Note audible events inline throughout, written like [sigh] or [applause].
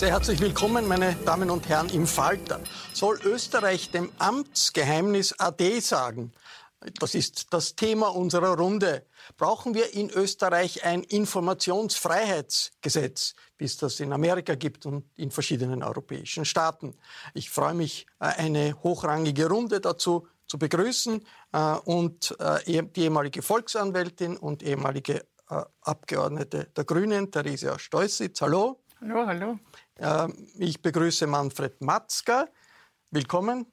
Sehr herzlich willkommen, meine Damen und Herren, im Falter. Soll Österreich dem Amtsgeheimnis AD sagen? Das ist das Thema unserer Runde. Brauchen wir in Österreich ein Informationsfreiheitsgesetz, wie es das in Amerika gibt und in verschiedenen europäischen Staaten? Ich freue mich, äh, eine hochrangige Runde dazu zu begrüßen äh, und äh, die ehemalige Volksanwältin und ehemalige Abgeordnete der Grünen, Theresia Steußitz. Hallo. Hallo, hallo. Ich begrüße Manfred Matzka. Willkommen.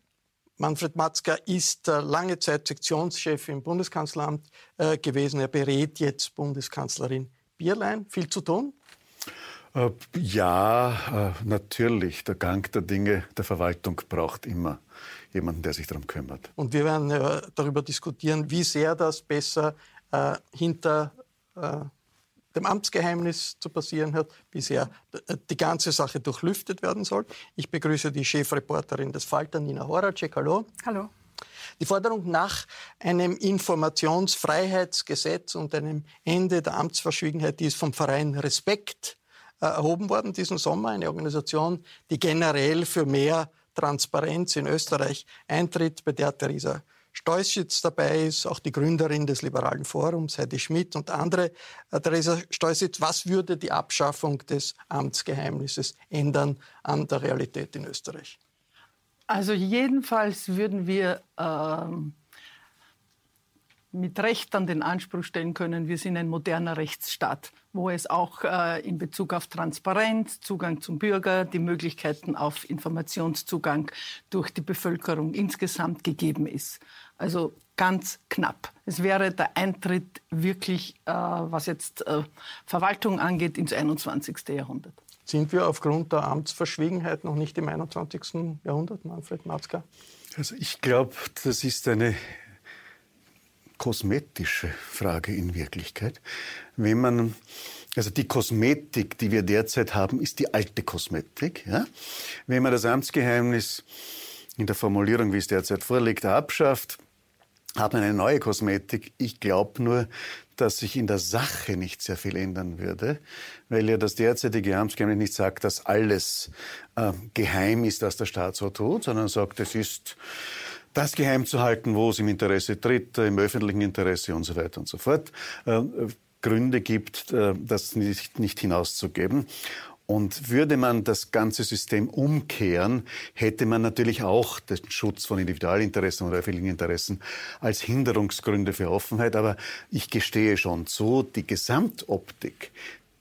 Manfred Matzka ist äh, lange Zeit Sektionschef im Bundeskanzleramt äh, gewesen. Er berät jetzt Bundeskanzlerin Bierlein. Viel zu tun? Äh, ja, natürlich. Der Gang der Dinge der Verwaltung braucht immer jemanden, der sich darum kümmert. Und wir werden darüber diskutieren, wie sehr das besser hinter dem Amtsgeheimnis zu passieren hat, wie sehr die ganze Sache durchlüftet werden soll. Ich begrüße die Chefreporterin des Falter, Nina Horacek. Hallo. Hallo. Die Forderung nach einem Informationsfreiheitsgesetz und einem Ende der Amtsverschwiegenheit, die ist vom Verein Respekt äh, erhoben worden diesen Sommer, eine Organisation, die generell für mehr Transparenz in Österreich eintritt, bei der Theresa Steußitz dabei ist, auch die Gründerin des Liberalen Forums, Heidi Schmidt und andere. Äh, Theresa Steußitz, was würde die Abschaffung des Amtsgeheimnisses ändern an der Realität in Österreich? Also jedenfalls würden wir ähm, mit Recht an den Anspruch stellen können, wir sind ein moderner Rechtsstaat, wo es auch äh, in Bezug auf Transparenz, Zugang zum Bürger, die Möglichkeiten auf Informationszugang durch die Bevölkerung insgesamt gegeben ist. Also ganz knapp. Es wäre der Eintritt wirklich, äh, was jetzt äh, Verwaltung angeht, ins 21. Jahrhundert. Sind wir aufgrund der Amtsverschwiegenheit noch nicht im 21. Jahrhundert, Manfred Matzka? Also ich glaube, das ist eine kosmetische Frage in Wirklichkeit. Wenn man also die Kosmetik, die wir derzeit haben, ist die alte Kosmetik. Ja? Wenn man das Amtsgeheimnis in der Formulierung, wie es derzeit vorliegt, abschafft, hat man eine neue Kosmetik. Ich glaube nur, dass sich in der Sache nicht sehr viel ändern würde, weil ja das derzeitige Amtsgeheimnis nicht sagt, dass alles äh, geheim ist, was der Staat so tut, sondern sagt, es ist das geheim zu halten, wo es im Interesse Dritter, im öffentlichen Interesse und so weiter und so fort äh, Gründe gibt, äh, das nicht, nicht hinauszugeben. Und würde man das ganze System umkehren, hätte man natürlich auch den Schutz von Individualinteressen oder öffentlichen Interessen als Hinderungsgründe für Offenheit. Aber ich gestehe schon zu, die Gesamtoptik,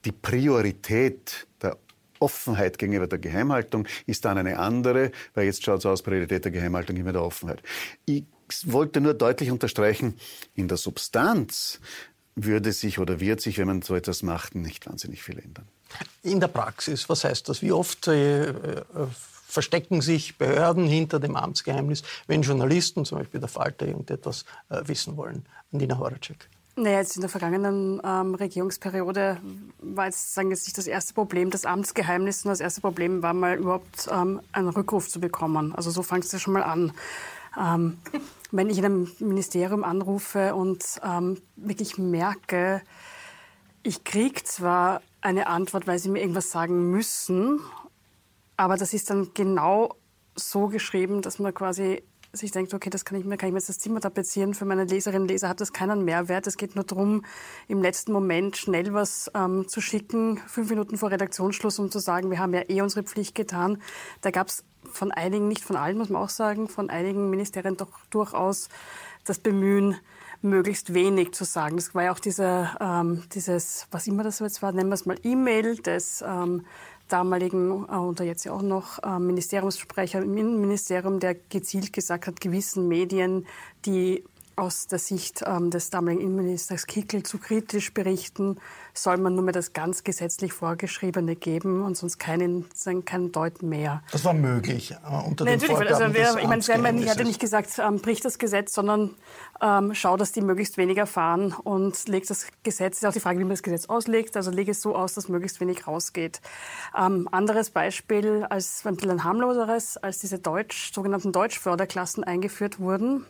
die Priorität der Offenheit gegenüber der Geheimhaltung ist dann eine andere, weil jetzt schaut es aus, Priorität der Geheimhaltung gegenüber der Offenheit. Ich wollte nur deutlich unterstreichen, in der Substanz würde sich oder wird sich, wenn man so etwas macht, nicht wahnsinnig viel ändern. In der Praxis, was heißt das? Wie oft äh, äh, verstecken sich Behörden hinter dem Amtsgeheimnis, wenn Journalisten, zum Beispiel der Falter, irgendetwas äh, wissen wollen? Nina Horacek. Naja, jetzt in der vergangenen ähm, Regierungsperiode war jetzt sagen jetzt nicht das erste Problem das Amtsgeheimnis, sondern das erste Problem war mal überhaupt ähm, einen Rückruf zu bekommen. Also so es ja schon mal an. Ähm, wenn ich in einem Ministerium anrufe und ähm, wirklich merke, ich kriege zwar eine Antwort, weil sie mir irgendwas sagen müssen, aber das ist dann genau so geschrieben, dass man quasi sich denkt, okay, das kann ich mir, kann ich mir jetzt das Zimmer tapezieren. Für meine Leserinnen und Leser hat das keinen Mehrwert. Es geht nur darum, im letzten Moment schnell was ähm, zu schicken, fünf Minuten vor Redaktionsschluss, um zu sagen, wir haben ja eh unsere Pflicht getan. Da gab es von einigen, nicht von allen, muss man auch sagen, von einigen Ministerien doch durchaus das Bemühen, möglichst wenig zu sagen. Das war ja auch diese, ähm, dieses, was immer das jetzt war, nennen wir es mal E-Mail des ähm, damaligen äh, und jetzt ja auch noch äh, Ministeriumssprecher im Innenministerium, der gezielt gesagt hat, gewissen Medien, die aus der Sicht ähm, des damaligen Innenministers Kickel zu kritisch berichten, soll man nur mehr das ganz gesetzlich Vorgeschriebene geben und sonst keinen, keinen Deut mehr. Das war möglich äh, unter nee, den Vorgaben also wir, Ich meine, ich hatte nicht gesagt, ähm, bricht das Gesetz, sondern ähm, schau, dass die möglichst wenig erfahren und legt das Gesetz, ist auch die Frage, wie man das Gesetz auslegt, also lege es so aus, dass möglichst wenig rausgeht. Ähm, anderes Beispiel, als ein bisschen ein harmloseres, als diese Deutsch, sogenannten Deutschförderklassen eingeführt wurden,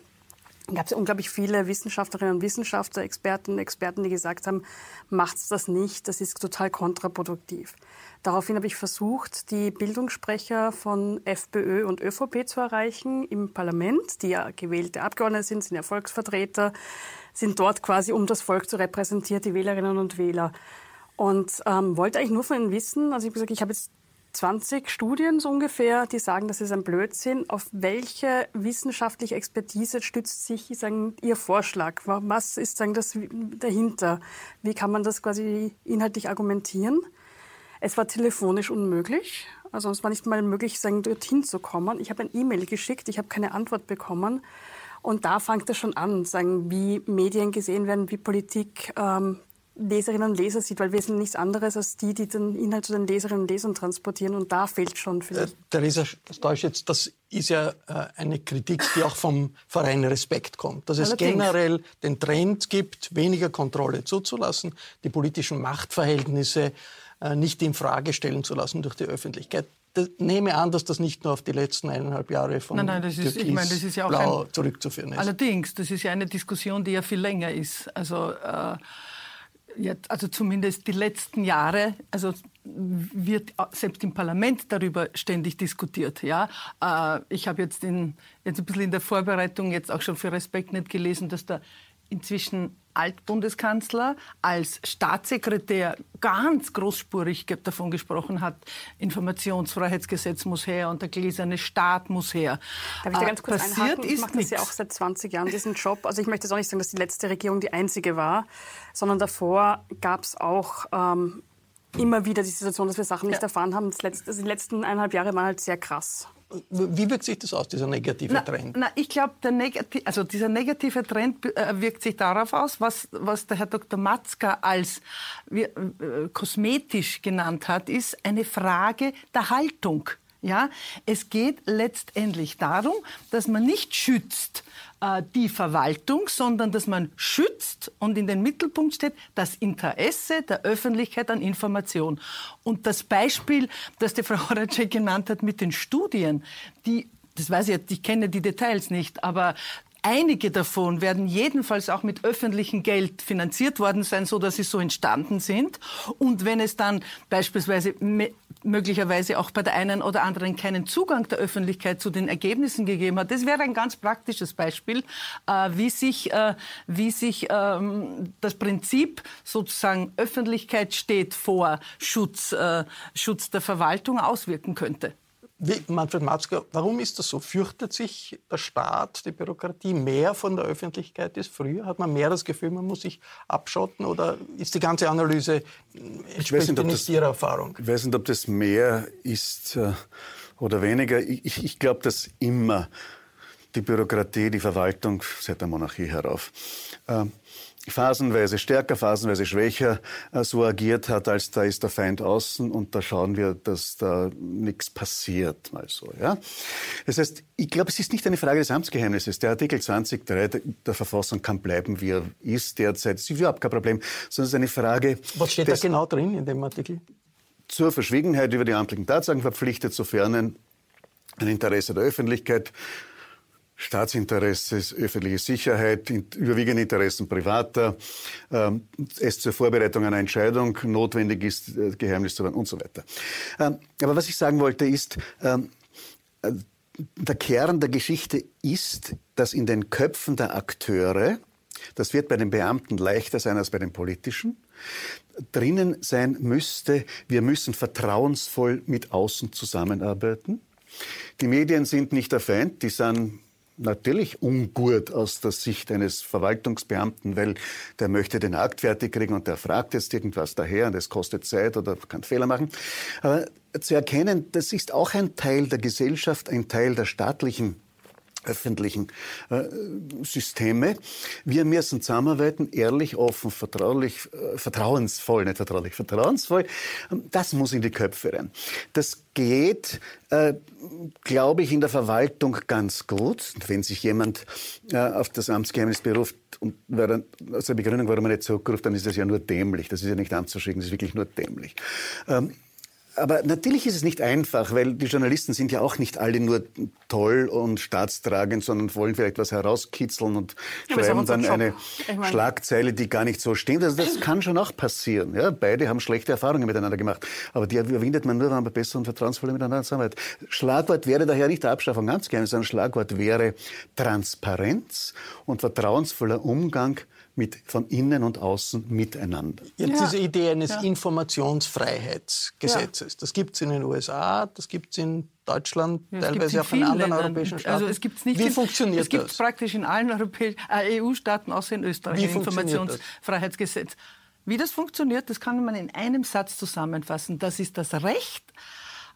gab es unglaublich viele Wissenschaftlerinnen und Wissenschaftler, Experten, Experten, die gesagt haben, macht's das nicht, das ist total kontraproduktiv. Daraufhin habe ich versucht, die Bildungssprecher von FPÖ und ÖVP zu erreichen im Parlament, die ja gewählte Abgeordnete sind, sind ja Volksvertreter, sind dort quasi, um das Volk zu repräsentieren, die Wählerinnen und Wähler. Und ähm, wollte eigentlich nur von ihnen wissen, also ich habe gesagt, ich habe jetzt 20 Studien so ungefähr, die sagen, das ist ein Blödsinn. Auf welche wissenschaftliche Expertise stützt sich sagen, Ihr Vorschlag? Was ist sagen, das dahinter? Wie kann man das quasi inhaltlich argumentieren? Es war telefonisch unmöglich. Also es war nicht mal möglich, sagen, dorthin zu kommen. Ich habe ein E-Mail geschickt, ich habe keine Antwort bekommen. Und da fängt es schon an, sagen, wie Medien gesehen werden, wie Politik ähm, Leserinnen und Leser sieht, weil wir sind nichts anderes als die, die den Inhalt zu den Leserinnen und Lesern transportieren und da fehlt schon vielleicht. Äh, Theresa Steuschitz, das ist ja äh, eine Kritik, die auch vom Verein Respekt kommt, dass es Allerdings. generell den Trend gibt, weniger Kontrolle zuzulassen, die politischen Machtverhältnisse äh, nicht in Frage stellen zu lassen durch die Öffentlichkeit. Das, nehme an, dass das nicht nur auf die letzten eineinhalb Jahre von nein, nein, das ist, ich meine, das ist ja auch Blau ein, zurückzuführen ist. Allerdings, das ist ja eine Diskussion, die ja viel länger ist. Also äh, jetzt, also zumindest die letzten Jahre, also wird selbst im Parlament darüber ständig diskutiert. Ja? Äh, ich habe jetzt, jetzt ein bisschen in der Vorbereitung jetzt auch schon für Respekt nicht gelesen, dass der inzwischen Altbundeskanzler als Staatssekretär ganz großspurig davon gesprochen hat, Informationsfreiheitsgesetz muss her und der gläserne Staat muss her. Darf ich da ganz kurz Passiert einhaken? Ich mache das ja auch seit 20 Jahren, diesen Job. Also ich möchte jetzt auch nicht sagen, dass die letzte Regierung die einzige war, sondern davor gab es auch ähm, immer wieder die Situation, dass wir Sachen nicht ja. erfahren haben. Das letzte, also die letzten eineinhalb Jahre waren halt sehr krass. Wie wirkt sich das aus, dieser negative na, Trend? Na, ich glaube, negati also dieser negative Trend äh, wirkt sich darauf aus, was, was der Herr Dr. Matzka als äh, kosmetisch genannt hat, ist eine Frage der Haltung. Ja, es geht letztendlich darum, dass man nicht schützt äh, die Verwaltung, sondern dass man schützt und in den Mittelpunkt steht das Interesse der Öffentlichkeit an Information. Und das Beispiel, das die Frau [laughs] Horacek genannt hat mit den Studien, die das weiß ich jetzt, ich kenne die Details nicht, aber Einige davon werden jedenfalls auch mit öffentlichem Geld finanziert worden sein, so dass sie so entstanden sind. Und wenn es dann beispielsweise möglicherweise auch bei der einen oder anderen keinen Zugang der Öffentlichkeit zu den Ergebnissen gegeben hat. Das wäre ein ganz praktisches Beispiel, äh, wie sich, äh, wie sich ähm, das Prinzip sozusagen Öffentlichkeit steht vor Schutz, äh, Schutz der Verwaltung auswirken könnte. Wie, Manfred Matzker, warum ist das so? Fürchtet sich der Staat, die Bürokratie mehr von der Öffentlichkeit als früher? Hat man mehr das Gefühl, man muss sich abschotten oder ist die ganze Analyse ich weiß nicht, das, Ihrer Erfahrung? Ich weiß nicht, ob das mehr ist äh, oder weniger. Ich, ich glaube, dass immer die Bürokratie, die Verwaltung seit der Monarchie herauf äh, phasenweise stärker, phasenweise schwächer äh, so agiert hat, als da ist der Feind außen und da schauen wir, dass da nichts passiert, mal so. Ja? Das heißt, ich glaube, es ist nicht eine Frage des Amtsgeheimnisses. Der Artikel 20.3 der Verfassung kann bleiben, wie er ist derzeit. Das ist überhaupt kein Problem, sondern es ist eine Frage... Was steht da genau drin in dem Artikel? Zur Verschwiegenheit über die amtlichen Tatsachen verpflichtet, sofern ein Interesse der Öffentlichkeit Staatsinteresse, öffentliche Sicherheit, überwiegende Interessen privater, ähm, es zur Vorbereitung einer Entscheidung notwendig ist, äh, Geheimnis zu werden und so weiter. Ähm, aber was ich sagen wollte ist, ähm, äh, der Kern der Geschichte ist, dass in den Köpfen der Akteure, das wird bei den Beamten leichter sein als bei den politischen, drinnen sein müsste, wir müssen vertrauensvoll mit außen zusammenarbeiten. Die Medien sind nicht der Feind, die sind natürlich ungut aus der Sicht eines Verwaltungsbeamten, weil der möchte den Akt fertig kriegen und der fragt jetzt irgendwas daher und es kostet Zeit oder kann Fehler machen. Aber zu erkennen, das ist auch ein Teil der Gesellschaft, ein Teil der staatlichen öffentlichen äh, Systeme. Wir müssen zusammenarbeiten, ehrlich, offen, vertraulich, äh, vertrauensvoll, nicht vertraulich, vertrauensvoll. Das muss in die Köpfe rein. Das geht, äh, glaube ich, in der Verwaltung ganz gut. Wenn sich jemand äh, auf das Amtsgeheimnis beruft und aus der Begründung, warum man nicht zurückruft, dann ist das ja nur dämlich. Das ist ja nicht anzuschicken, das ist wirklich nur dämlich. Ähm, aber natürlich ist es nicht einfach, weil die Journalisten sind ja auch nicht alle nur toll und staatstragend, sondern wollen vielleicht was herauskitzeln und ja, schreiben dann eine ich mein Schlagzeile, die gar nicht so stimmt. Also das kann schon auch passieren. Ja, beide haben schlechte Erfahrungen miteinander gemacht. Aber die überwindet man nur, wenn man besser und vertrauensvoller miteinander zusammenarbeitet. Schlagwort wäre daher nicht der Abschaffung ganz gerne, sondern Schlagwort wäre Transparenz und vertrauensvoller Umgang mit, von innen und außen miteinander. Jetzt ja. diese Idee eines ja. Informationsfreiheitsgesetzes, ja. das gibt es in den USA, das gibt es in Deutschland, ja, teilweise auch in anderen Ländern. europäischen Staaten. Also es gibt's nicht Wie in, funktioniert es das? Es gibt praktisch in allen äh, EU-Staaten, außer in Österreich, ein Informationsfreiheitsgesetz. Wie das funktioniert, das kann man in einem Satz zusammenfassen. Das ist das Recht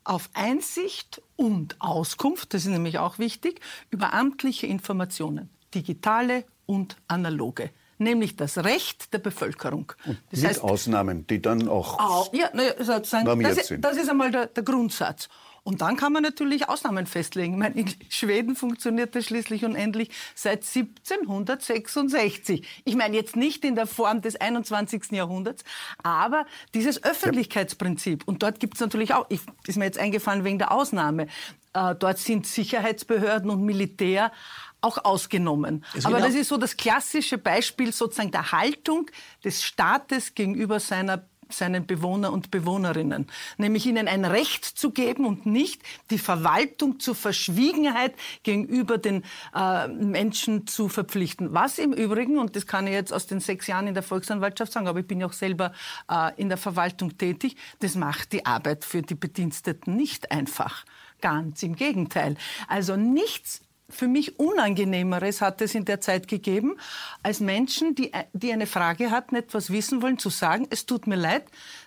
auf Einsicht und Auskunft, das ist nämlich auch wichtig, über amtliche Informationen, digitale und analoge nämlich das Recht der Bevölkerung. Und das mit heißt, Ausnahmen, die dann auch, auch ja, sozusagen, normiert das, sind. Das ist einmal der, der Grundsatz. Und dann kann man natürlich Ausnahmen festlegen. Ich meine, in Schweden funktioniert das schließlich und endlich seit 1766. Ich meine jetzt nicht in der Form des 21. Jahrhunderts, aber dieses Öffentlichkeitsprinzip. Und dort gibt es natürlich auch, ich, ist mir jetzt eingefallen wegen der Ausnahme, äh, dort sind Sicherheitsbehörden und Militär auch ausgenommen. Aber das ist so das klassische Beispiel sozusagen der Haltung des Staates gegenüber seiner seinen Bewohner und Bewohnerinnen, nämlich ihnen ein Recht zu geben und nicht die Verwaltung zur Verschwiegenheit gegenüber den äh, Menschen zu verpflichten. Was im Übrigen, und das kann ich jetzt aus den sechs Jahren in der Volksanwaltschaft sagen, aber ich bin ja auch selber äh, in der Verwaltung tätig, das macht die Arbeit für die Bediensteten nicht einfach. Ganz im Gegenteil. Also nichts für mich Unangenehmeres hat es in der Zeit gegeben, als Menschen, die, die eine Frage hatten, etwas wissen wollen, zu sagen, es tut mir leid,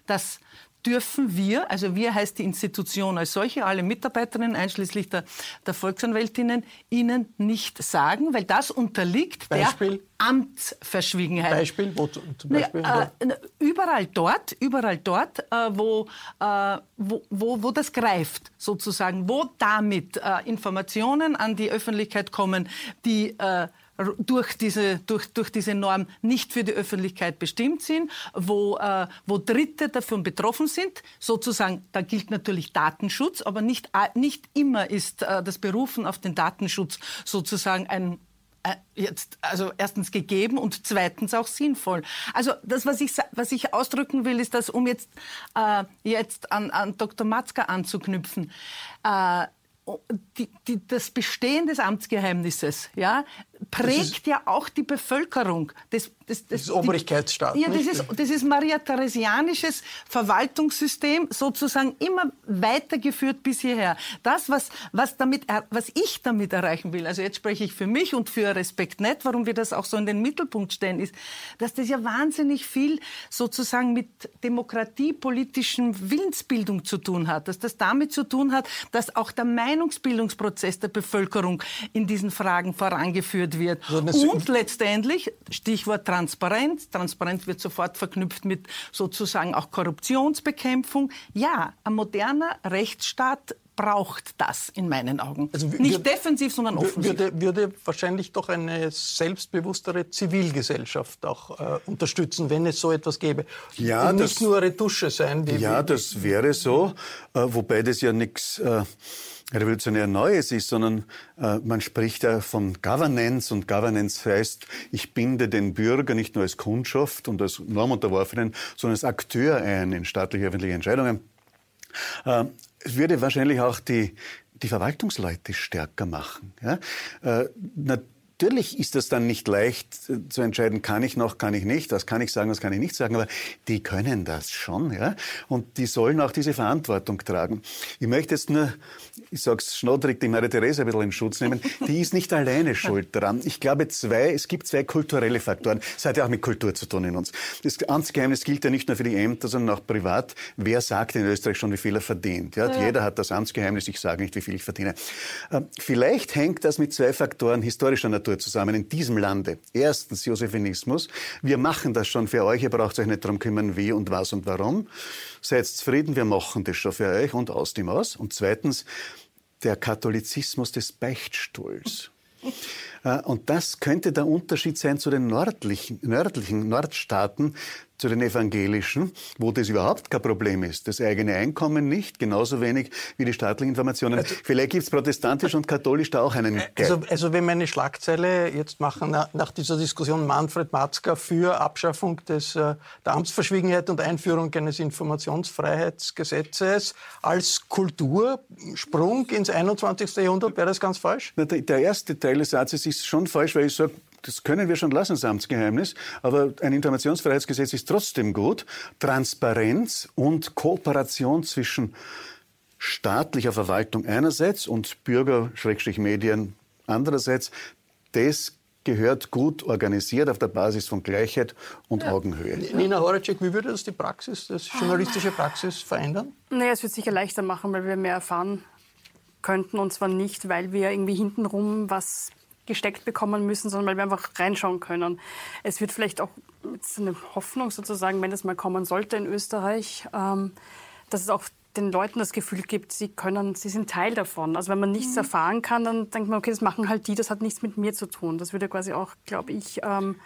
dass dürfen wir, also wir heißt die Institution als solche, alle Mitarbeiterinnen einschließlich der, der Volksanwältinnen, Ihnen nicht sagen, weil das unterliegt Beispiel? der Amtsverschwiegenheit. Beispiel? Wo zum Beispiel? Ja, äh, überall dort, überall dort, äh, wo, äh, wo, wo, wo das greift, sozusagen, wo damit äh, Informationen an die Öffentlichkeit kommen, die äh, durch diese, durch, durch diese Norm nicht für die Öffentlichkeit bestimmt sind, wo, äh, wo Dritte davon betroffen sind. Sozusagen, da gilt natürlich Datenschutz, aber nicht, äh, nicht immer ist äh, das Berufen auf den Datenschutz sozusagen ein äh, jetzt also erstens gegeben und zweitens auch sinnvoll. Also das, was ich was ich ausdrücken will, ist, dass um jetzt äh, jetzt an, an Dr. Matzka anzuknüpfen. Äh, die, die, das Bestehen des Amtsgeheimnisses ja, prägt ja auch die Bevölkerung. Das, das, das, das ist Obrigkeitsstaat. Ja, das ist, das ist Maria-Theresianisches Verwaltungssystem, sozusagen immer weitergeführt bis hierher. Das, was, was, damit, was ich damit erreichen will, also jetzt spreche ich für mich und für Respektnet, warum wir das auch so in den Mittelpunkt stellen, ist, dass das ja wahnsinnig viel sozusagen mit demokratiepolitischen Willensbildung zu tun hat, dass das damit zu tun hat, dass auch der Meinungsbildungsprozess der Bevölkerung in diesen Fragen vorangeführt geführt wird. Also und letztendlich, Stichwort Transparenz, Transparenz wird sofort verknüpft mit sozusagen auch Korruptionsbekämpfung. Ja, ein moderner Rechtsstaat braucht das in meinen Augen. Also Nicht defensiv, sondern offensiv. Würde, würde, wahrscheinlich doch eine selbstbewusstere Zivilgesellschaft auch äh, unterstützen, wenn es so etwas gäbe. Ja, Und nicht das, nur Retusche sein. ja, das wäre so, äh, wobei das ja nichts äh, revolutionär Neues ist, sondern äh, man spricht ja von Governance und Governance heißt, ich binde den Bürger nicht nur als Kundschaft und als Normunterworfenen, sondern als Akteur ein in staatliche öffentliche Entscheidungen. Äh, es würde wahrscheinlich auch die, die Verwaltungsleute stärker machen. Ja? Äh, Natürlich ist es dann nicht leicht äh, zu entscheiden, kann ich noch, kann ich nicht, was kann ich sagen, was kann ich nicht sagen, aber die können das schon, ja, und die sollen auch diese Verantwortung tragen. Ich möchte jetzt nur, ich sag's schnodrig, die Maria Therese ein bisschen in Schutz nehmen, die ist nicht alleine [laughs] schuld daran. Ich glaube, zwei, es gibt zwei kulturelle Faktoren. Es hat ja auch mit Kultur zu tun in uns. Das Amtsgeheimnis gilt ja nicht nur für die Ämter, sondern auch privat. Wer sagt in Österreich schon, wie viel er verdient? Ja, ja. Jeder hat das Amtsgeheimnis, ich sage nicht, wie viel ich verdiene. Ähm, vielleicht hängt das mit zwei Faktoren historischer Natur Natur zusammen in diesem Lande. Erstens Josephinismus. Wir machen das schon für euch. Ihr braucht euch nicht darum kümmern, wie und was und warum. Seid zufrieden, wir machen das schon für euch und aus dem aus. Und zweitens der Katholizismus des Beichtstuhls. Äh, und das könnte der Unterschied sein zu den nördlichen, nördlichen Nordstaaten, zu den evangelischen, wo das überhaupt kein Problem ist. Das eigene Einkommen nicht, genauso wenig wie die staatlichen Informationen. Also, Vielleicht gibt es protestantisch und katholisch da auch einen also, also wenn wir eine Schlagzeile jetzt machen, nach, dieser Diskussion Manfred Matzka für Abschaffung des, äh, der Amtsverschwiegenheit und Einführung eines Informationsfreiheitsgesetzes als Kultursprung ins 21. Jahrhundert, wäre das ganz falsch? Der erste Teil des Satzes ist schon falsch, weil ich sage, das können wir schon lassen, das Amtsgeheimnis. Aber ein Informationsfreiheitsgesetz ist trotzdem gut. Transparenz und Kooperation zwischen staatlicher Verwaltung einerseits und Bürger-Medien andererseits, das gehört gut organisiert auf der Basis von Gleichheit und ja. Augenhöhe. Nina Horacek, wie würde das die Praxis, das journalistische Praxis verändern? Naja, es wird sicher leichter machen, weil wir mehr erfahren könnten. Und zwar nicht, weil wir irgendwie hintenrum was gesteckt bekommen müssen, sondern weil wir einfach reinschauen können. Es wird vielleicht auch eine Hoffnung sozusagen, wenn es mal kommen sollte in Österreich, ähm, dass es auch den Leuten das Gefühl gibt, sie können, sie sind Teil davon. Also wenn man nichts mhm. erfahren kann, dann denkt man, okay, das machen halt die, das hat nichts mit mir zu tun. Das würde quasi auch, glaube ich. Ähm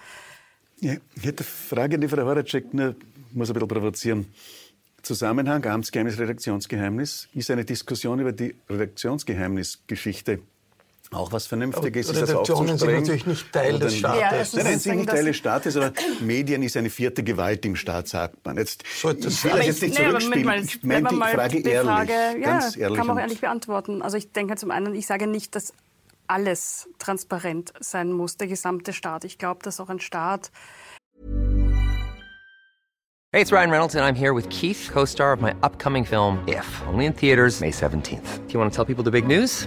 ja, ich hätte eine Frage an die Frau Horacek, nur muss ein bisschen provozieren. Zusammenhang Amtsgeheimnis, Redaktionsgeheimnis ist eine Diskussion über die Redaktionsgeheimnisgeschichte auch was Vernünftiges ist das auch zu sind natürlich nicht Teil des Staates. Ja, nein, nein, sind nicht Teil des Staates, aber Medien ist eine vierte Gewalt im Staat, sagt man. Jetzt, Sollte ich will das jetzt nicht zurückspielen. Ich meine die Frage ehrlich, Frage, ja, ganz ehrlich. kann man auch ehrlich beantworten. Also ich denke zum einen, ich sage nicht, dass alles transparent sein muss, der gesamte Staat. Ich glaube, dass auch ein Staat... Hey, it's Ryan Reynolds and I'm here with Keith, co-star of my upcoming film If, only in theaters May 17th. Do you want to tell people the big news?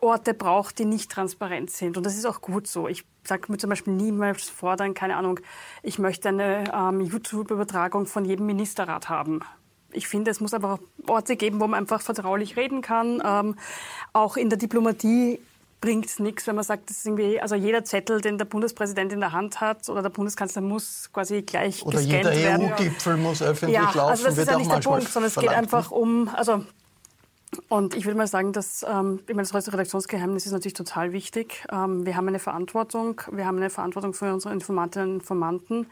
Orte braucht, die nicht transparent sind. Und das ist auch gut so. Ich sage mir zum Beispiel niemals fordern, keine Ahnung, ich möchte eine ähm, YouTube-Übertragung von jedem Ministerrat haben. Ich finde, es muss einfach Orte geben, wo man einfach vertraulich reden kann. Ähm, auch in der Diplomatie bringt es nichts, wenn man sagt, das ist irgendwie, also jeder Zettel, den der Bundespräsident in der Hand hat oder der Bundeskanzler muss quasi gleich oder gescannt werden. Oder jeder EU-Gipfel muss öffentlich ja, laufen. Also das ist ja nicht der Punkt, sondern es geht einfach um, also und ich würde mal sagen, dass ähm, ich meine, das Redaktionsgeheimnis ist natürlich total wichtig. Ähm, wir haben eine Verantwortung. Wir haben eine Verantwortung für unsere Informatinnen und Informanten.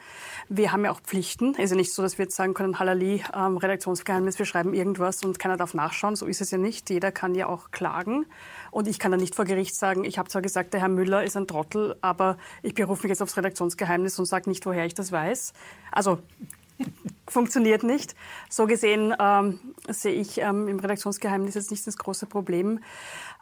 Wir haben ja auch Pflichten. Es ist ja nicht so, dass wir jetzt sagen können, Halali, ähm, Redaktionsgeheimnis, wir schreiben irgendwas und keiner darf nachschauen. So ist es ja nicht. Jeder kann ja auch klagen. Und ich kann dann nicht vor Gericht sagen, ich habe zwar gesagt, der Herr Müller ist ein Trottel, aber ich berufe mich jetzt aufs Redaktionsgeheimnis und sage nicht, woher ich das weiß. Also funktioniert nicht. So gesehen ähm, sehe ich ähm, im Redaktionsgeheimnis jetzt nicht das große Problem.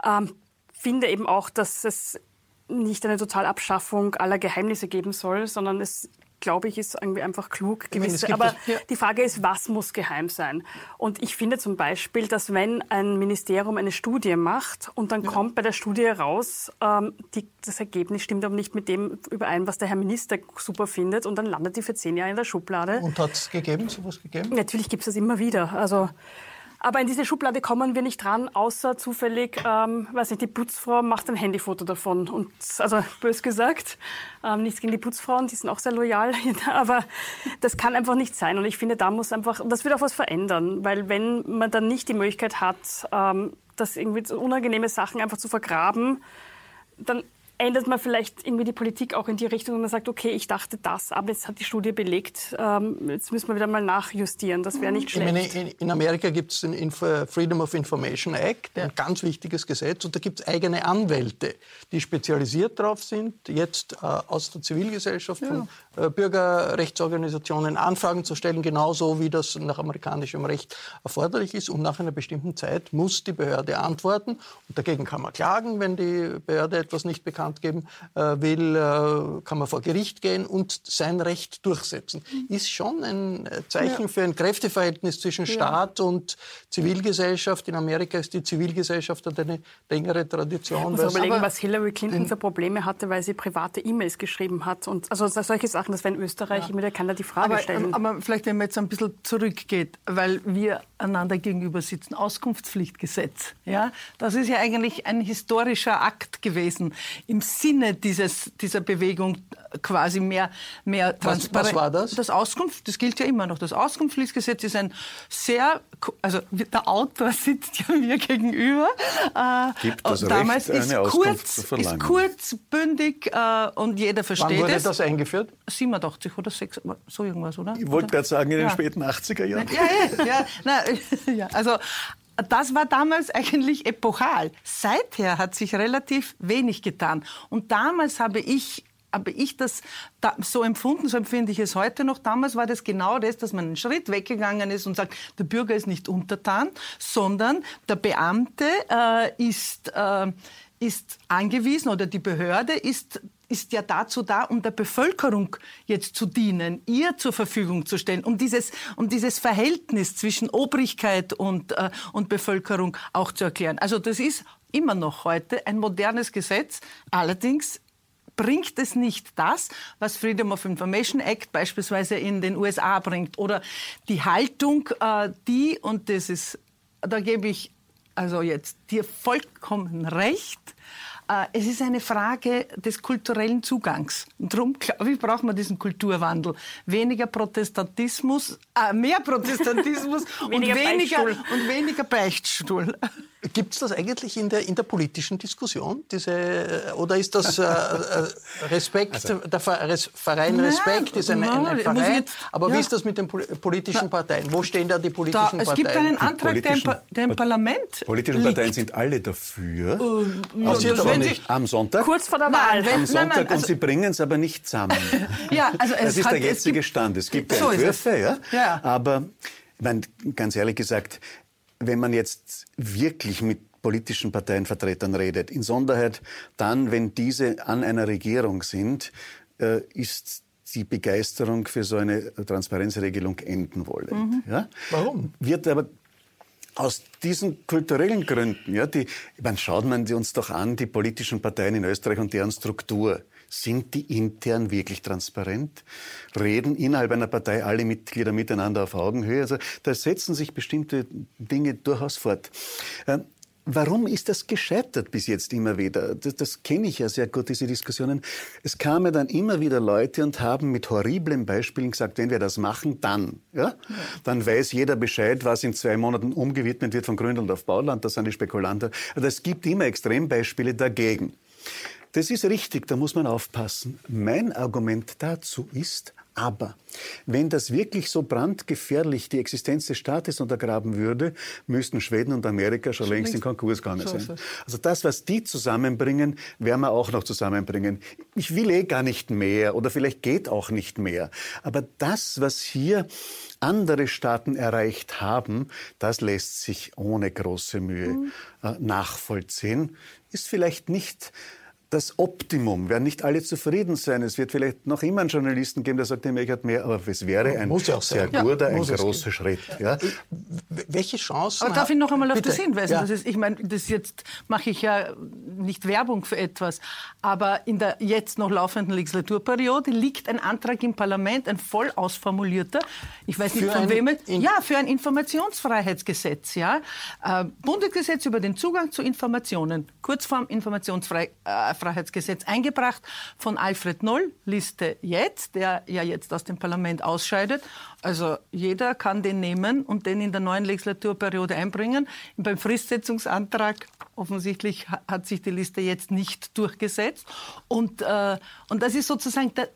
Ähm, finde eben auch, dass es nicht eine Totalabschaffung aller Geheimnisse geben soll, sondern es glaube ich, ist irgendwie einfach klug. Gewisse, aber ja. die Frage ist, was muss geheim sein? Und ich finde zum Beispiel, dass wenn ein Ministerium eine Studie macht und dann ja. kommt bei der Studie raus, ähm, die, das Ergebnis stimmt aber nicht mit dem überein, was der Herr Minister super findet und dann landet die für zehn Jahre in der Schublade. Und hat es gegeben, sowas gegeben? Natürlich gibt es das immer wieder. Also aber in diese Schublade kommen wir nicht dran, außer zufällig, ähm, weiß nicht, die Putzfrau macht ein Handyfoto davon. Und also bös gesagt, ähm, nichts gegen die Putzfrauen, die sind auch sehr loyal, [laughs] aber das kann einfach nicht sein. Und ich finde, da muss einfach, das wird auch was verändern, weil wenn man dann nicht die Möglichkeit hat, ähm, das irgendwie unangenehme Sachen einfach zu vergraben, dann ändert man vielleicht irgendwie die Politik auch in die Richtung, wo man sagt, okay, ich dachte das, aber jetzt hat die Studie belegt, ähm, jetzt müssen wir wieder mal nachjustieren. Das wäre nicht schlecht. Meine, in Amerika gibt es den Freedom of Information Act, ein ganz wichtiges Gesetz, und da gibt es eigene Anwälte, die spezialisiert darauf sind, jetzt äh, aus der Zivilgesellschaft, ja. von Bürgerrechtsorganisationen Anfragen zu stellen, genauso wie das nach amerikanischem Recht erforderlich ist. Und nach einer bestimmten Zeit muss die Behörde antworten. Und dagegen kann man klagen, wenn die Behörde etwas nicht bekannt geben äh, will, äh, kann man vor Gericht gehen und sein Recht durchsetzen. Ist schon ein äh, Zeichen ja. für ein Kräfteverhältnis zwischen Staat ja. und Zivilgesellschaft. In Amerika ist die Zivilgesellschaft hat eine längere Tradition. Ich muss überlegen, was Hillary Clinton für Probleme hatte, weil sie private E-Mails geschrieben hat. Und also solche Sachen, das wäre in Österreich, ja. kann da die Frage aber, stellen. Aber vielleicht, wenn man jetzt ein bisschen zurückgeht, weil wir einander gegenüber sitzen, Auskunftspflichtgesetz. Ja, das ist ja eigentlich ein historischer Akt gewesen im Sinne dieses, dieser Bewegung quasi mehr, mehr Transparenz. Was, was war das? Das Auskunft, das gilt ja immer noch. Das Auskunftspflichtgesetz ist ein sehr, also der Autor [laughs] sitzt ja mir gegenüber. Äh, Gibt das damals Recht, ist, kurz, ist kurz, bündig äh, und jeder versteht Wann wurde es. das eingeführt? 87 oder 6, so irgendwas, oder? Ich wollte gerade sagen, in den ja. späten 80er Jahren. Ja, ja, ja, na, [laughs] ja also das war damals eigentlich epochal. Seither hat sich relativ wenig getan. Und damals habe ich habe ich das da so empfunden, so empfinde ich es heute noch. Damals war das genau das, dass man einen Schritt weggegangen ist und sagt, der Bürger ist nicht untertan, sondern der Beamte äh, ist, äh, ist angewiesen oder die Behörde ist ist ja dazu da, um der Bevölkerung jetzt zu dienen, ihr zur Verfügung zu stellen, um dieses, um dieses Verhältnis zwischen Obrigkeit und, äh, und Bevölkerung auch zu erklären. Also das ist immer noch heute ein modernes Gesetz. Allerdings bringt es nicht das, was Freedom of Information Act beispielsweise in den USA bringt. Oder die Haltung, äh, die, und das ist, da gebe ich also jetzt dir vollkommen recht, es ist eine Frage des kulturellen Zugangs. Und darum, glaube ich, braucht man diesen Kulturwandel. Weniger Protestantismus, äh, mehr Protestantismus [laughs] und, weniger, und weniger Beichtstuhl. Gibt es das eigentlich in der, in der politischen Diskussion? Diese, oder ist das äh, äh Respekt, also, der Verein Respekt ist ein, ein, ein Verein, jetzt, aber ja. wie ist das mit den politischen Parteien? Wo stehen da die politischen da, es Parteien? Es gibt einen Antrag, der im, der im Parlament Politische liegt. Parteien sind alle dafür. Uh, ja, aber nicht. Am Sonntag? Kurz vor der Wahl. Am Sonntag nein, nein, also, und sie bringen es aber nicht zusammen. [laughs] ja, also es das ist hat, der jetzige gibt, Stand. Es gibt so Entwürfe, ja, ja. aber ich meine, ganz ehrlich gesagt, wenn man jetzt wirklich mit politischen Parteienvertretern redet, insonderheit dann, wenn diese an einer Regierung sind, äh, ist die Begeisterung für so eine Transparenzregelung enden wolle. Mhm. Ja? Warum? Wird aber aus diesen kulturellen Gründen, ja, die, man schaut man uns doch an, die politischen Parteien in Österreich und deren Struktur. Sind die intern wirklich transparent? Reden innerhalb einer Partei alle Mitglieder miteinander auf Augenhöhe? Also da setzen sich bestimmte Dinge durchaus fort. Warum ist das gescheitert bis jetzt immer wieder? Das, das kenne ich ja sehr gut, diese Diskussionen. Es kamen dann immer wieder Leute und haben mit horriblen Beispielen gesagt, wenn wir das machen, dann. Ja. Dann weiß jeder Bescheid, was in zwei Monaten umgewidmet wird von Grünland auf Bauland. Das sind die Spekulanten. Also es gibt immer Extrembeispiele dagegen. Das ist richtig, da muss man aufpassen. Mein Argument dazu ist, aber wenn das wirklich so brandgefährlich die Existenz des Staates untergraben würde, müssten Schweden und Amerika schon längst in Konkurs gegangen sein. Also das, was die zusammenbringen, werden wir auch noch zusammenbringen. Ich will eh gar nicht mehr oder vielleicht geht auch nicht mehr. Aber das, was hier andere Staaten erreicht haben, das lässt sich ohne große Mühe mhm. äh, nachvollziehen. Ist vielleicht nicht das Optimum. Werden nicht alle zufrieden sein. Es wird vielleicht noch immer einen Journalisten geben, der sagt, der hat mehr, aber es wäre ein ja sehr guter, ja, ein großer Schritt. Ja. Welche Chancen? Aber darf ich noch einmal auf Bitte. das hinweisen? Das ist, ich meine, das jetzt mache ich ja nicht Werbung für etwas, aber in der jetzt noch laufenden Legislaturperiode liegt ein Antrag im Parlament, ein voll ausformulierter, ich weiß nicht für von wem, ja, für ein Informationsfreiheitsgesetz, ja, äh, Bundesgesetz über den Zugang zu Informationen, Kurzform Informationsfreiheitsgesetz eingebracht von Alfred Noll, Liste jetzt, der ja jetzt aus dem Parlament ausscheidet. Also jeder kann den nehmen und den in der neuen Legislaturperiode einbringen. Beim Fristsetzungsantrag offensichtlich hat sich die Liste jetzt nicht durchgesetzt. Und, äh, und das ist sozusagen der,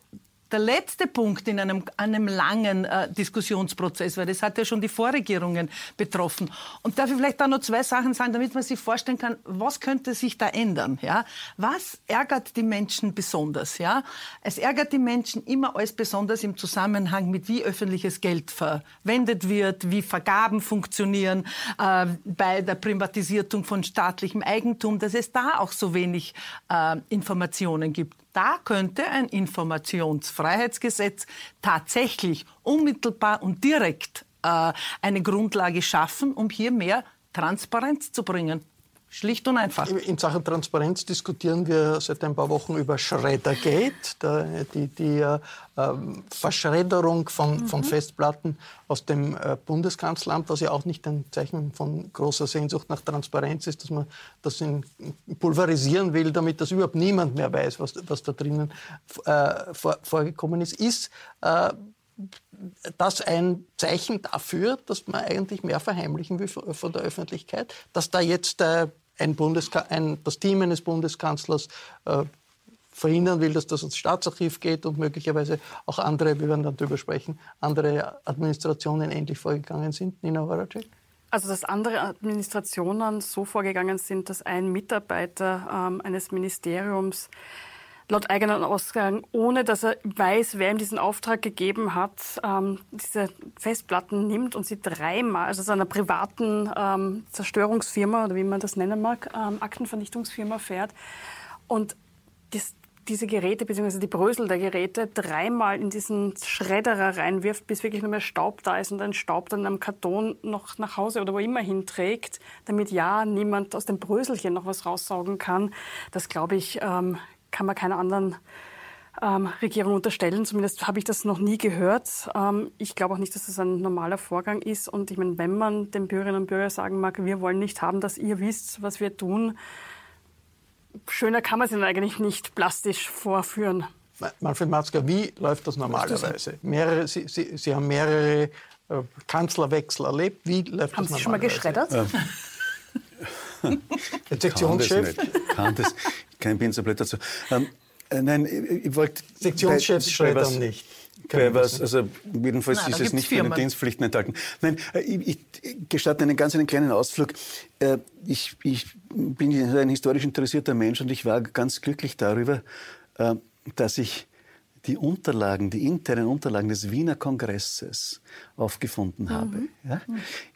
der letzte Punkt in einem, einem langen äh, Diskussionsprozess, weil das hat ja schon die Vorregierungen betroffen. Und darf ich vielleicht da noch zwei Sachen sagen, damit man sich vorstellen kann, was könnte sich da ändern? Ja? Was ärgert die Menschen besonders? Ja? Es ärgert die Menschen immer alles besonders im Zusammenhang mit, wie öffentliches Geld verwendet wird, wie Vergaben funktionieren, äh, bei der Privatisierung von staatlichem Eigentum, dass es da auch so wenig äh, Informationen gibt. Da könnte ein Informationsfreiheitsgesetz tatsächlich unmittelbar und direkt äh, eine Grundlage schaffen, um hier mehr Transparenz zu bringen. Schlicht und einfach. In Sachen Transparenz diskutieren wir seit ein paar Wochen über Schreddergate, die, die äh, Verschredderung von, mhm. von, Festplatten aus dem äh, Bundeskanzleramt, was ja auch nicht ein Zeichen von großer Sehnsucht nach Transparenz ist, dass man das in, pulverisieren will, damit das überhaupt niemand mehr weiß, was, was da drinnen äh, vor, vorgekommen ist, ist äh, das ein Zeichen dafür, dass man eigentlich mehr verheimlichen will von der Öffentlichkeit, dass da jetzt äh, ein ein, das Team eines Bundeskanzlers äh, verhindern will, dass das ins Staatsarchiv geht und möglicherweise auch andere, wir werden dann darüber sprechen, andere Administrationen ähnlich vorgegangen sind. Nina Horacek? Also, dass andere Administrationen so vorgegangen sind, dass ein Mitarbeiter ähm, eines Ministeriums laut eigenen Aussagen, ohne dass er weiß, wer ihm diesen Auftrag gegeben hat, ähm, diese Festplatten nimmt und sie dreimal, also seiner privaten ähm, Zerstörungsfirma oder wie man das nennen mag, ähm, Aktenvernichtungsfirma fährt und das, diese Geräte bzw. die Brösel der Geräte dreimal in diesen Schredderer reinwirft, bis wirklich nur mehr Staub da ist und ein Staub dann am Karton noch nach Hause oder wo immer hinträgt, damit ja niemand aus dem Bröselchen noch was raussaugen kann. Das glaube ich, ähm, kann man keiner anderen ähm, Regierung unterstellen. Zumindest habe ich das noch nie gehört. Ähm, ich glaube auch nicht, dass das ein normaler Vorgang ist. Und ich meine, wenn man den Bürgerinnen und Bürgern sagen mag, wir wollen nicht haben, dass ihr wisst, was wir tun, schöner kann man es ihnen eigentlich nicht plastisch vorführen. Manfred Matzka, wie läuft das normalerweise? Mehrere, Sie, Sie, Sie haben mehrere äh, Kanzlerwechsel erlebt. Wie läuft haben das Sie schon mal geschreddert? [laughs] Ähm. Sektionschef? Kann das, kein bin so blöd dazu. Ähm, äh, nein, ich, ich wollte... Sektionschefs schreddern nicht. Bei was, also jedenfalls Nein, ist es nicht für den Dienstpflichten enthalten. Nein, äh, ich, ich gestatte einen ganz einen kleinen Ausflug. Äh, ich, ich bin ein historisch interessierter Mensch und ich war ganz glücklich darüber, äh, dass ich die Unterlagen, die internen Unterlagen des Wiener Kongresses aufgefunden habe. Mhm. Ja?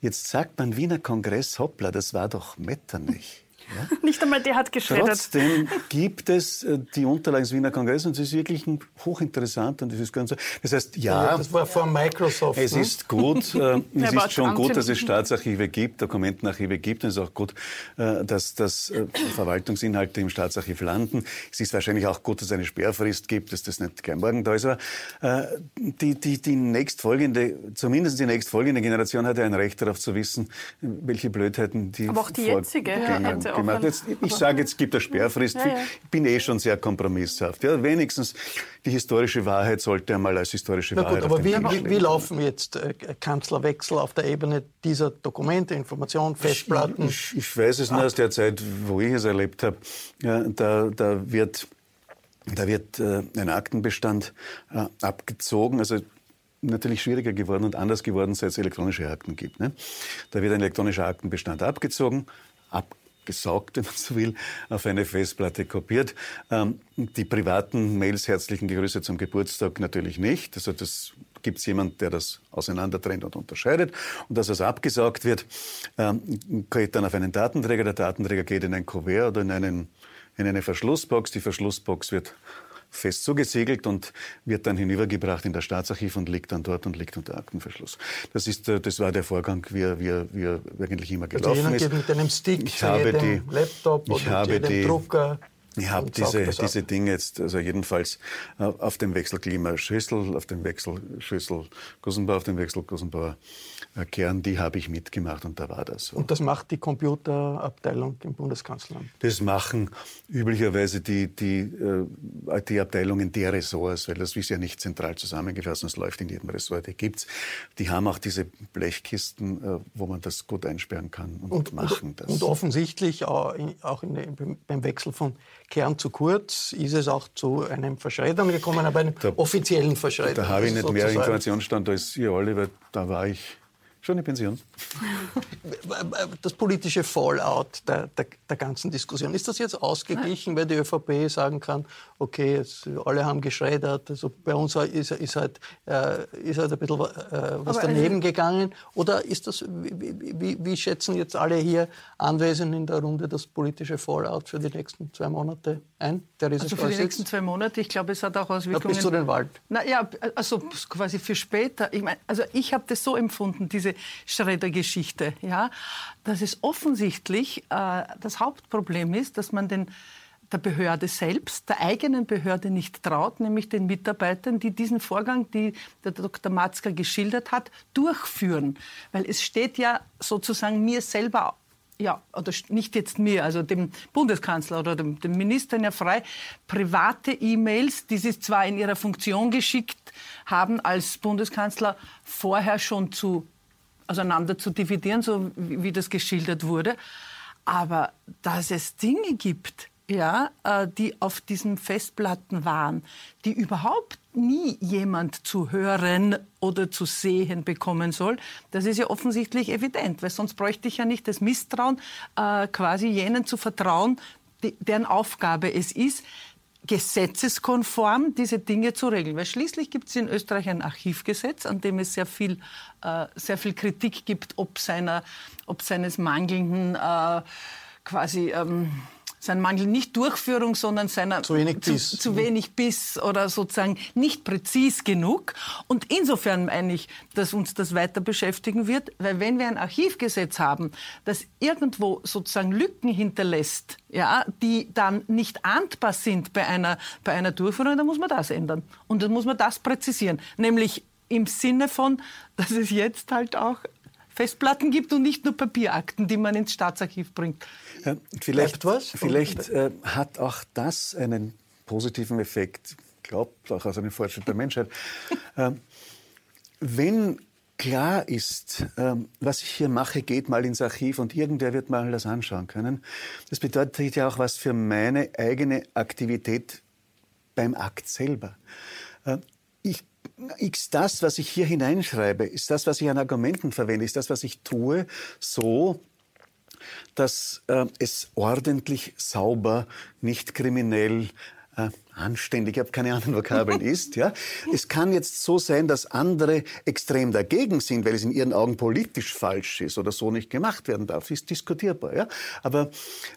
Jetzt sagt man Wiener Kongress, hoppla, das war doch Metternich. Ja? [laughs] Nicht einmal der hat geschreddert. Trotzdem gibt es äh, die Unterlagen des Wiener Kongresses und es ist wirklich hochinteressant und das ist ganz. Das heißt, ja, ja das war vor Microsoft. Es ne? ist gut, [laughs] äh, es ist schon gut, dass es Staatsarchive gibt, Dokumentenarchive gibt. Und es ist auch gut, äh, dass, dass äh, Verwaltungsinhalte im Staatsarchiv landen. Es ist wahrscheinlich auch gut, dass es eine Sperrfrist gibt, dass das nicht gleich morgen da ist. Aber äh, die, die, die nächstfolgende, zumindest die nächstfolgende Generation hat ja ein Recht darauf zu wissen, welche Blödheiten die. Aber auch die jetzige hätte auch gemacht. Jetzt, ich sage, jetzt gibt es Sperrfrist. Ja, ja. Ich bin eh schon sehr kompromisshaft. Ja, wenigstens die historische Wahrheit sollte einmal als historische Na Wahrheit. Gut, aber wie, wie, wie, laufen jetzt äh, Kanzlerwechsel auf der Ebene dieser Dokumente, Informationen, Festplatten? Ich, ich, ich weiß es nur aus der Zeit, wo ich es erlebt habe. Ja, da, da wird da wird äh, ein Aktenbestand äh, abgezogen. Also natürlich schwieriger geworden und anders geworden, seit es elektronische Akten gibt. Ne? Da wird ein elektronischer Aktenbestand abgezogen, ab, gesaugt, [laughs] wenn man so will, auf eine Festplatte kopiert. Ähm, die privaten Mails, herzlichen Grüße zum Geburtstag natürlich nicht. Also das gibt es jemanden, der das auseinandertrennt und unterscheidet. Und dass es abgesaugt wird, ähm, geht dann auf einen Datenträger. Der Datenträger geht in ein Kuvert oder in einen in eine Verschlussbox. Die Verschlussbox wird fest zugesiegelt und wird dann hinübergebracht in das Staatsarchiv und liegt dann dort und liegt unter Aktenverschluss. Das, ist, äh, das war der Vorgang, wie er, wie er, wie er eigentlich immer gelaufen also ist. mit einem Stick ich habe die, Laptop ich oder habe die, Drucker. Ich habe diese, diese Dinge jetzt, also jedenfalls äh, auf dem Wechselklima Schüssel, auf dem Wechselschüssel Gussenbauer, auf dem Wechsel Gussenbauer Kern, die habe ich mitgemacht und da war das so. Und das macht die Computerabteilung im Bundeskanzleramt? Das machen üblicherweise die, die äh, IT-Abteilungen der Ressorts, weil das ist ja nicht zentral zusammengefasst, es läuft in jedem Ressort, die gibt's. Die haben auch diese Blechkisten, äh, wo man das gut einsperren kann und, und machen das. Und offensichtlich auch, in, auch in, beim Wechsel von Kern zu kurz ist es auch zu einem Verschreddern gekommen, aber einem da, offiziellen Verschreddern. Da habe ich nicht mehr Informationsstand als ihr weil da war ich Schon in Pension. [laughs] Das politische Fallout der, der, der, ganzen Diskussion, ist das jetzt ausgeglichen, weil die ÖVP sagen kann, okay, jetzt, alle haben geschreddert, also bei uns ist, ist, halt, äh, ist halt ein bisschen äh, was Aber daneben also, gegangen? Oder ist das, wie, wie, wie, schätzen jetzt alle hier Anwesenden in der Runde das politische Fallout für die nächsten zwei Monate ein? also für die nächsten zwei Monate, ich glaube, es hat auch Auswirkungen. Na, bis zu den Wald. Na ja, also quasi für später. Ich meine, also ich habe das so empfunden, diese diese Schredder-Geschichte, ja, dass es offensichtlich äh, das Hauptproblem ist, dass man den der Behörde selbst, der eigenen Behörde nicht traut, nämlich den Mitarbeitern, die diesen Vorgang, die der Dr. Matzker geschildert hat, durchführen. Weil es steht ja sozusagen mir selber ja, oder nicht jetzt mir, also dem Bundeskanzler oder dem, dem Ministern ja frei, private E-Mails, die sie zwar in ihrer Funktion geschickt haben, als Bundeskanzler vorher schon zu auseinander zu dividieren, so wie, wie das geschildert wurde. Aber dass es Dinge gibt, ja, äh, die auf diesen Festplatten waren, die überhaupt nie jemand zu hören oder zu sehen bekommen soll, das ist ja offensichtlich evident, weil sonst bräuchte ich ja nicht das Misstrauen, äh, quasi jenen zu vertrauen, deren Aufgabe es ist, gesetzeskonform diese Dinge zu regeln. Weil schließlich gibt es in Österreich ein Archivgesetz, an dem es sehr viel, äh, sehr viel Kritik gibt, ob, seiner, ob seines mangelnden äh, quasi ähm, sein Mangel nicht Durchführung, sondern seiner zu wenig Biss, zu, zu wenig Biss oder sozusagen nicht präzis genug. Und insofern meine ich, dass uns das weiter beschäftigen wird, weil wenn wir ein Archivgesetz haben, das irgendwo sozusagen Lücken hinterlässt, ja, die dann nicht ahndbar sind bei einer, bei einer Durchführung, dann muss man das ändern. Und dann muss man das präzisieren. Nämlich im Sinne von, dass es jetzt halt auch Festplatten gibt und nicht nur Papierakten, die man ins Staatsarchiv bringt. Ja, vielleicht vielleicht äh, hat auch das einen positiven Effekt, glaubt auch aus einem Fortschritt der Menschheit. [laughs] äh, wenn klar ist, äh, was ich hier mache, geht mal ins Archiv und irgendwer wird mal das anschauen können. Das bedeutet ja auch was für meine eigene Aktivität beim Akt selber. Ich ist das, was ich hier hineinschreibe, ist das, was ich an Argumenten verwende, ist das, was ich tue, so, dass äh, es ordentlich, sauber, nicht kriminell, äh, anständig, ich habe keine anderen Vokabeln [laughs] ist. Ja. Es kann jetzt so sein, dass andere extrem dagegen sind, weil es in ihren Augen politisch falsch ist oder so nicht gemacht werden darf. Ist diskutierbar. Ja. Aber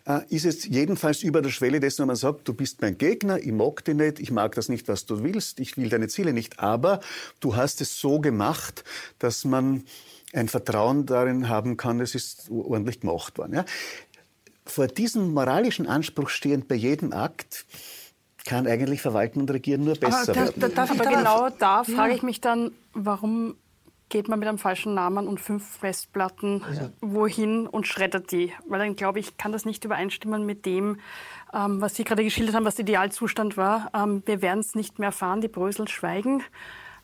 äh, ist es jedenfalls über der Schwelle dessen, wenn man sagt, du bist mein Gegner, ich mag dich nicht, ich mag das nicht, was du willst, ich will deine Ziele nicht, aber du hast es so gemacht, dass man ein Vertrauen darin haben kann, es ist ordentlich gemacht worden. Ja. Vor diesem moralischen Anspruch stehend bei jedem Akt kann eigentlich Verwalten und Regieren nur besser aber werden. Da, da, aber genau da frage ich mich dann, warum geht man mit einem falschen Namen und fünf Festplatten also. wohin und schreddert die? Weil dann glaube ich, kann das nicht übereinstimmen mit dem, ähm, was Sie gerade geschildert haben, was der Idealzustand war. Ähm, wir werden es nicht mehr erfahren, die Brösel schweigen.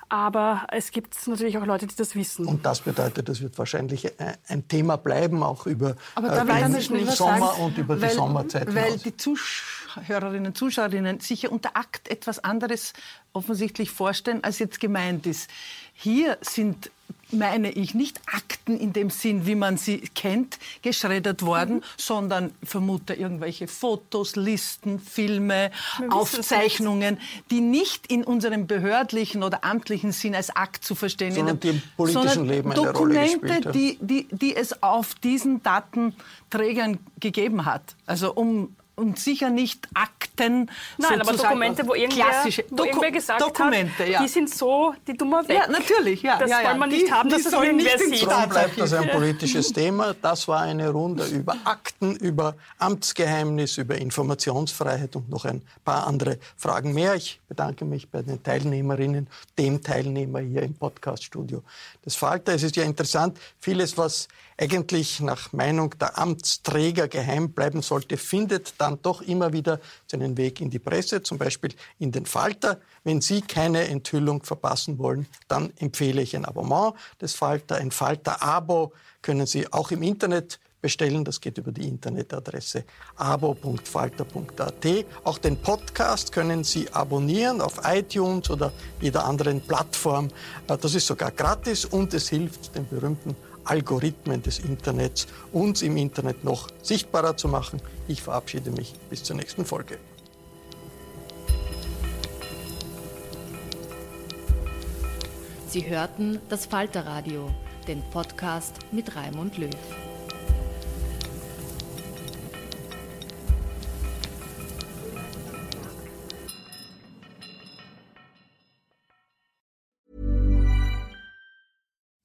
Aber es gibt natürlich auch Leute, die das wissen. Und das bedeutet, das wird wahrscheinlich äh, ein Thema bleiben, auch über Aber da äh, den Sommer sagen, und über weil, die Sommerzeit. Weil hinaus. die Zuhörerinnen und Zuschauerinnen sich ja unter Akt etwas anderes offensichtlich vorstellen, als jetzt gemeint ist. Hier sind meine ich, nicht Akten in dem Sinn, wie man sie kennt, geschreddert worden, mhm. sondern vermute irgendwelche Fotos, Listen, Filme, Aufzeichnungen, die nicht in unserem behördlichen oder amtlichen Sinn als Akt zu verstehen sondern die im politischen Leben eine Dokumente, Rolle gespielt, die, die, die es auf diesen Datenträgern gegeben hat. Also um und sicher nicht Akten. Nein, aber Dokumente, wo irgendwer, klassische wo irgendwer gesagt Dokumente, hat, ja. die sind so, die tun wir weg. Ja, natürlich. Ja, das ja, wollen wir nicht die, haben, dass das irgendwer sieht. Darum bleibt das ein politisches [laughs] Thema. Das war eine Runde über Akten, über Amtsgeheimnis, über Informationsfreiheit und noch ein paar andere Fragen mehr. Ich bedanke mich bei den Teilnehmerinnen, dem Teilnehmer hier im Podcaststudio des Falter. Es ist ja interessant, vieles, was eigentlich nach Meinung der Amtsträger geheim bleiben sollte, findet dann doch immer wieder seinen Weg in die Presse, zum Beispiel in den Falter. Wenn Sie keine Enthüllung verpassen wollen, dann empfehle ich ein Abonnement des Falter. Ein Falter-Abo können Sie auch im Internet bestellen. Das geht über die Internetadresse abo.falter.at. Auch den Podcast können Sie abonnieren auf iTunes oder jeder anderen Plattform. Äh, das ist sogar gratis und es hilft den berühmten Algorithmen des Internets uns im Internet noch sichtbarer zu machen. Ich verabschiede mich bis zur nächsten Folge. Sie hörten das Falterradio, den Podcast mit Raimund Löw.